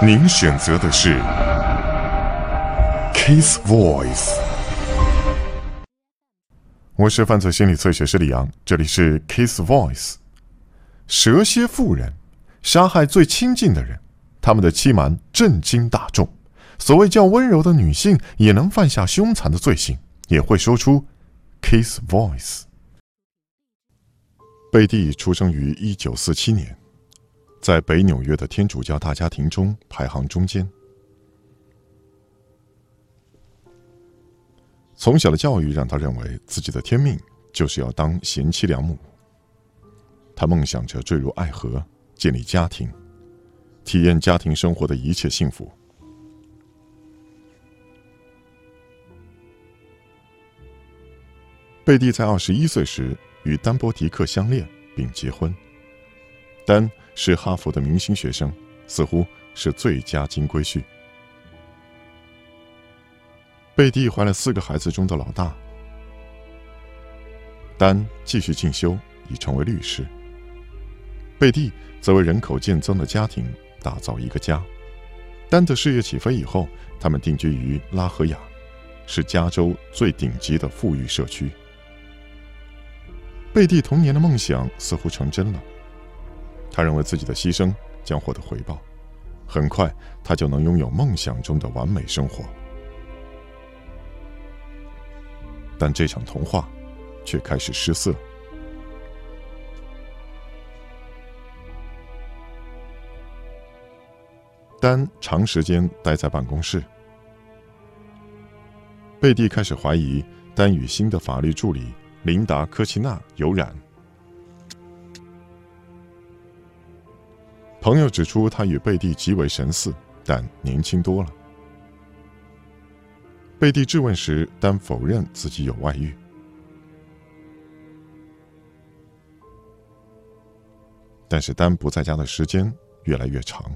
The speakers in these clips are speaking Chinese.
您选择的是 Kiss Voice。我是犯罪心理测学师李阳，这里是 Kiss Voice。蛇蝎妇人杀害最亲近的人，他们的欺瞒震惊大众。所谓较温柔的女性也能犯下凶残的罪行，也会说出 Kiss Voice。贝蒂出生于一九四七年。在北纽约的天主教大家庭中排行中间。从小的教育让他认为自己的天命就是要当贤妻良母。他梦想着坠入爱河，建立家庭，体验家庭生活的一切幸福。贝蒂在二十一岁时与丹波迪克相恋并结婚。丹。是哈佛的明星学生，似乎是最佳金龟婿。贝蒂怀了四个孩子中的老大。丹继续进修，已成为律师。贝蒂则为人口渐增的家庭打造一个家。丹的事业起飞以后，他们定居于拉合雅，是加州最顶级的富裕社区。贝蒂童年的梦想似乎成真了。他认为自己的牺牲将获得回报，很快他就能拥有梦想中的完美生活。但这场童话却开始失色。丹长时间待在办公室，贝蒂开始怀疑丹与新的法律助理琳达·科奇纳有染。朋友指出，他与贝蒂极为神似，但年轻多了。贝蒂质问时，丹否认自己有外遇。但是丹不在家的时间越来越长。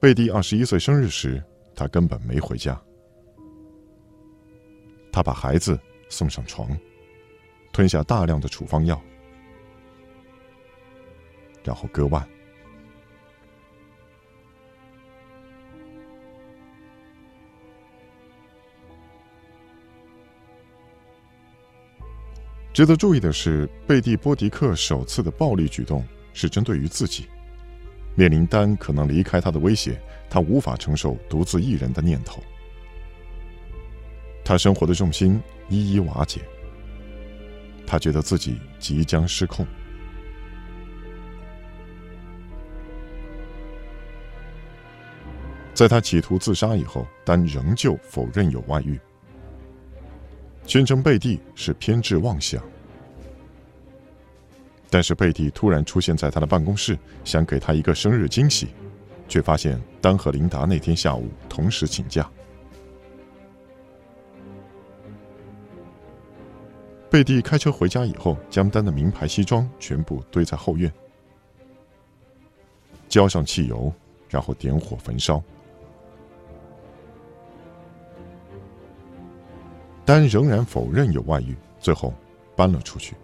贝蒂二十一岁生日时，他根本没回家。他把孩子送上床，吞下大量的处方药，然后割腕。值得注意的是，贝蒂·波迪克首次的暴力举动是针对于自己。面临丹可能离开他的威胁，他无法承受独自一人的念头。他生活的重心一一瓦解。他觉得自己即将失控。在他企图自杀以后，丹仍旧否认有外遇。宣称贝蒂是偏执妄想，但是贝蒂突然出现在他的办公室，想给他一个生日惊喜，却发现丹和琳达那天下午同时请假。贝蒂开车回家以后，将丹的名牌西装全部堆在后院，浇上汽油，然后点火焚烧。丹仍然否认有外遇，最后搬了出去。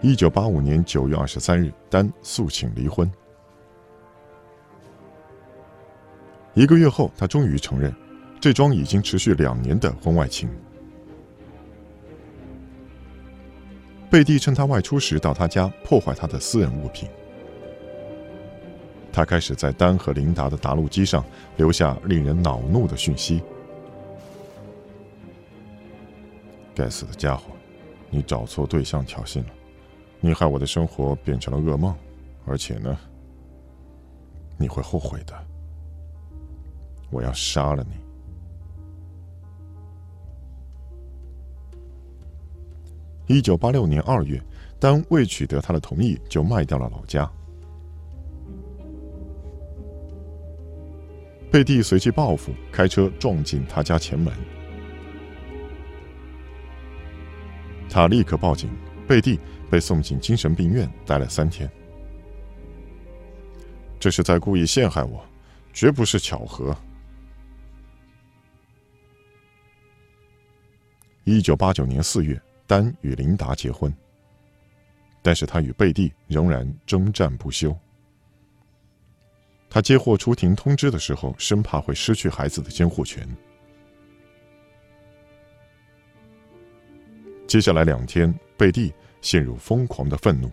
一九八五年九月二十三日，丹诉请离婚。一个月后，他终于承认，这桩已经持续两年的婚外情。贝蒂趁他外出时到他家破坏他的私人物品。他开始在丹和琳达的答录机上留下令人恼怒的讯息：“该死的家伙，你找错对象挑衅了，你害我的生活变成了噩梦，而且呢，你会后悔的。我要杀了你。”一九八六年二月，丹未取得他的同意，就卖掉了老家。贝蒂随即报复，开车撞进他家前门。他立刻报警，贝蒂被送进精神病院，待了三天。这是在故意陷害我，绝不是巧合。一九八九年四月，丹与琳达结婚。但是他与贝蒂仍然征战不休。他接获出庭通知的时候，生怕会失去孩子的监护权。接下来两天，贝蒂陷入疯狂的愤怒。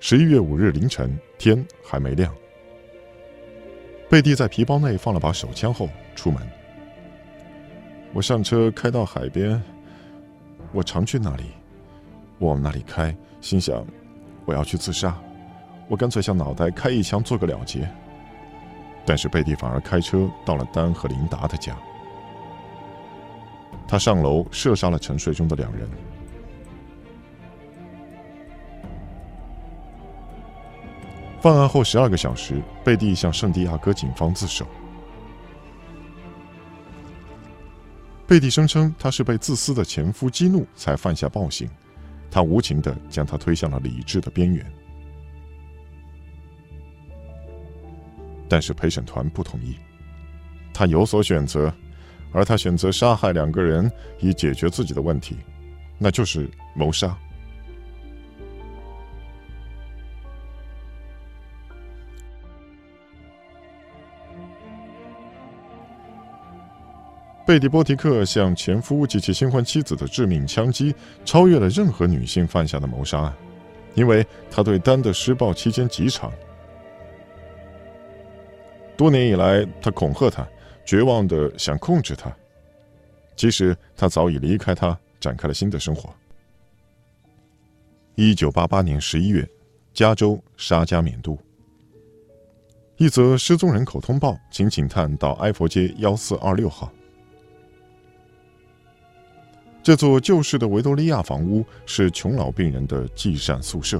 十一月五日凌晨，天还没亮，贝蒂在皮包内放了把手枪后出门。我上车开到海边，我常去那里。我往那里开，心想我要去自杀，我干脆向脑袋开一枪做个了结。但是贝蒂反而开车到了丹和琳达的家，他上楼射杀了沉睡中的两人。犯案后十二个小时，贝蒂向圣地亚哥警方自首。贝蒂声称他是被自私的前夫激怒才犯下暴行。他无情的将他推向了理智的边缘，但是陪审团不同意。他有所选择，而他选择杀害两个人以解决自己的问题，那就是谋杀。贝蒂·波提克向前夫及其新婚妻子的致命枪击，超越了任何女性犯下的谋杀案，因为他对丹的施暴期间极长。多年以来，他恐吓她，绝望的想控制她，其实他早已离开她，展开了新的生活。一九八八年十一月，加州沙加缅度，一则失踪人口通报，请警探到埃佛街幺四二六号。这座旧式的维多利亚房屋是穷老病人的寄膳宿舍，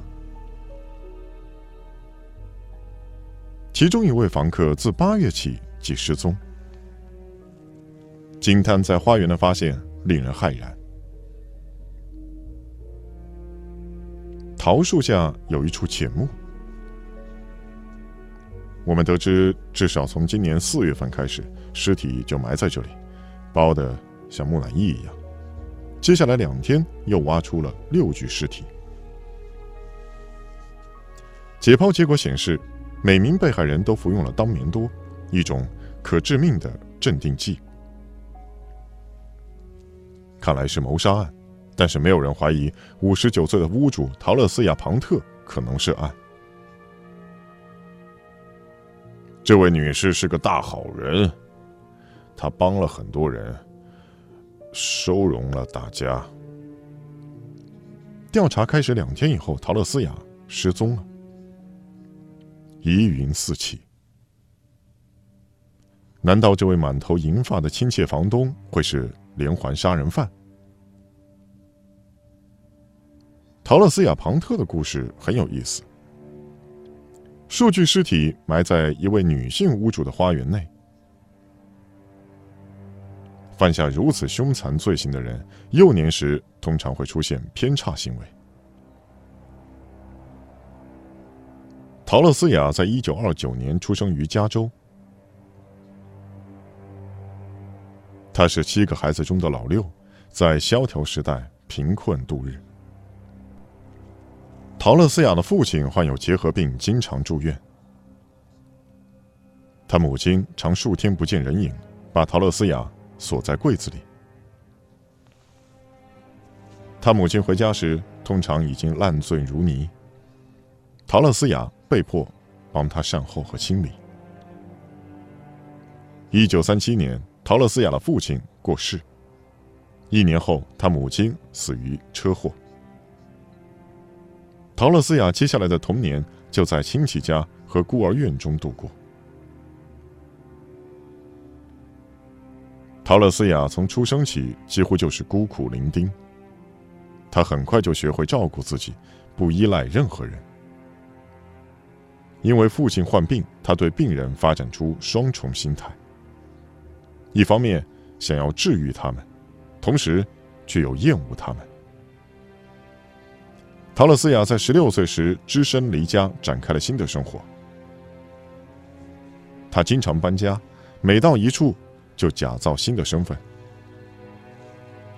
其中一位房客自八月起即失踪。警探在花园的发现令人骇然，桃树下有一处浅墓。我们得知，至少从今年四月份开始，尸体就埋在这里，包的像木乃伊一样。接下来两天，又挖出了六具尸体。解剖结果显示，每名被害人都服用了当年多，一种可致命的镇定剂。看来是谋杀案，但是没有人怀疑五十九岁的屋主陶乐斯亚庞特可能涉案。这位女士是个大好人，她帮了很多人。收容了大家。调查开始两天以后，陶乐斯雅失踪了，疑云四起。难道这位满头银发的亲切房东会是连环杀人犯？陶乐斯雅庞特的故事很有意思。数具尸体埋在一位女性屋主的花园内。犯下如此凶残罪行的人，幼年时通常会出现偏差行为。陶乐斯雅在一九二九年出生于加州，他是七个孩子中的老六，在萧条时代贫困度日。陶乐斯雅的父亲患有结核病，经常住院。他母亲常数天不见人影，把陶乐斯雅。锁在柜子里。他母亲回家时，通常已经烂醉如泥。陶乐斯雅被迫帮他善后和清理。一九三七年，陶乐斯雅的父亲过世。一年后，他母亲死于车祸。陶乐斯雅接下来的童年就在亲戚家和孤儿院中度过。陶乐斯雅从出生起几乎就是孤苦伶仃。他很快就学会照顾自己，不依赖任何人。因为父亲患病，他对病人发展出双重心态：一方面想要治愈他们，同时却又厌恶他们。陶乐斯雅在十六岁时只身离家，展开了新的生活。他经常搬家，每到一处。就假造新的身份，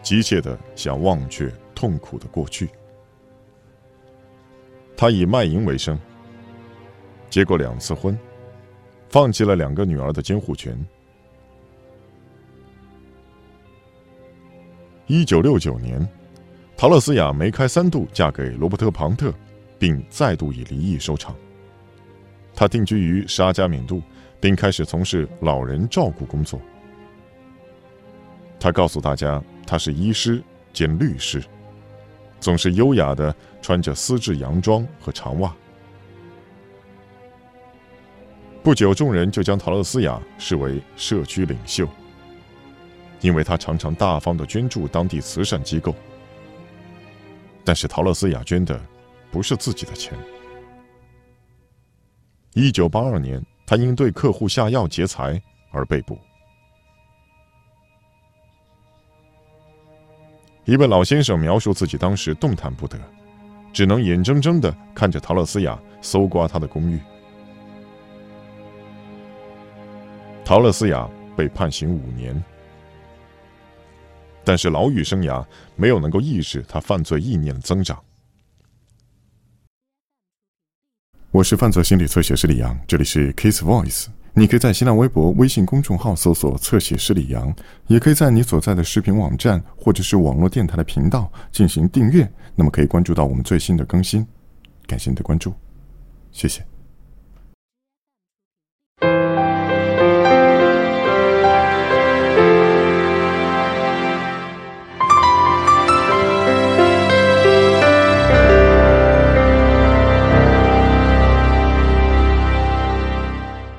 急切的想忘却痛苦的过去。他以卖淫为生，结过两次婚，放弃了两个女儿的监护权。一九六九年，陶乐斯雅梅开三度嫁给罗伯特·庞特，并再度以离异收场。他定居于沙加缅度，并开始从事老人照顾工作。他告诉大家，他是医师兼律师，总是优雅的穿着丝质洋装和长袜。不久，众人就将陶乐斯雅视为社区领袖，因为他常常大方的捐助当地慈善机构。但是，陶乐斯雅捐的不是自己的钱。一九八二年，他因对客户下药劫财而被捕。一位老先生描述自己当时动弹不得，只能眼睁睁的看着陶乐斯雅搜刮他的公寓。陶乐斯雅被判刑五年，但是牢狱生涯没有能够抑制他犯罪意念的增长。我是犯罪心理测写师李阳，这里是 Case Voice。你可以在新浪微博、微信公众号搜索“侧写师李阳”，也可以在你所在的视频网站或者是网络电台的频道进行订阅，那么可以关注到我们最新的更新。感谢你的关注，谢谢。